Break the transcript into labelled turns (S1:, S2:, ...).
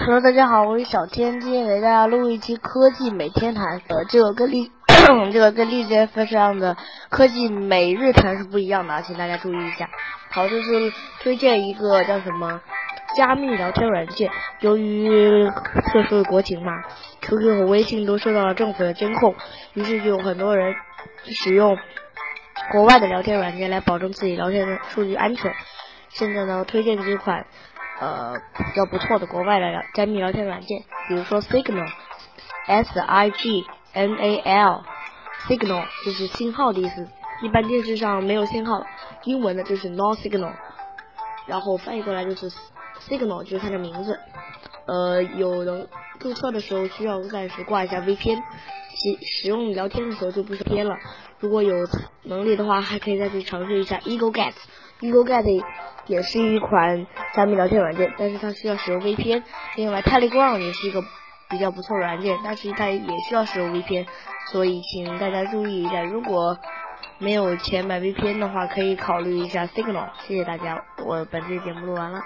S1: Hello，大家好，我是小天，今天给大家录一期科技每天谈。呃，这个跟历 这个跟荔枝 FM 上的科技每日谈是不一样的，请大家注意一下。好，这是推荐一个叫什么加密聊天软件。由于特殊的国情嘛，QQ 和微信都受到了政府的监控，于是就有很多人使用国外的聊天软件来保证自己聊天的数据安全。现在呢，推荐几款。呃，比较不错的国外的加密聊天软件，比如说 Signal，S I G N A L，Signal 就是信号的意思。一般电视上没有信号，英文的就是 No Signal，然后翻译过来就是 Signal，就是它的名字。呃，有人注册的时候需要暂时挂一下 VPN，使使用聊天的时候就不是偏了。如果有能力的话，还可以再去尝试一下 Eagle Get，Eagle Get。也是一款加密聊天软件，但是它需要使用 VPN。另外，Telegram 也是一个比较不错的软件，但是它也需要使用 VPN。所以，请大家注意一下，如果没有钱买 VPN 的话，可以考虑一下 Signal。谢谢大家，我本期节目录完了。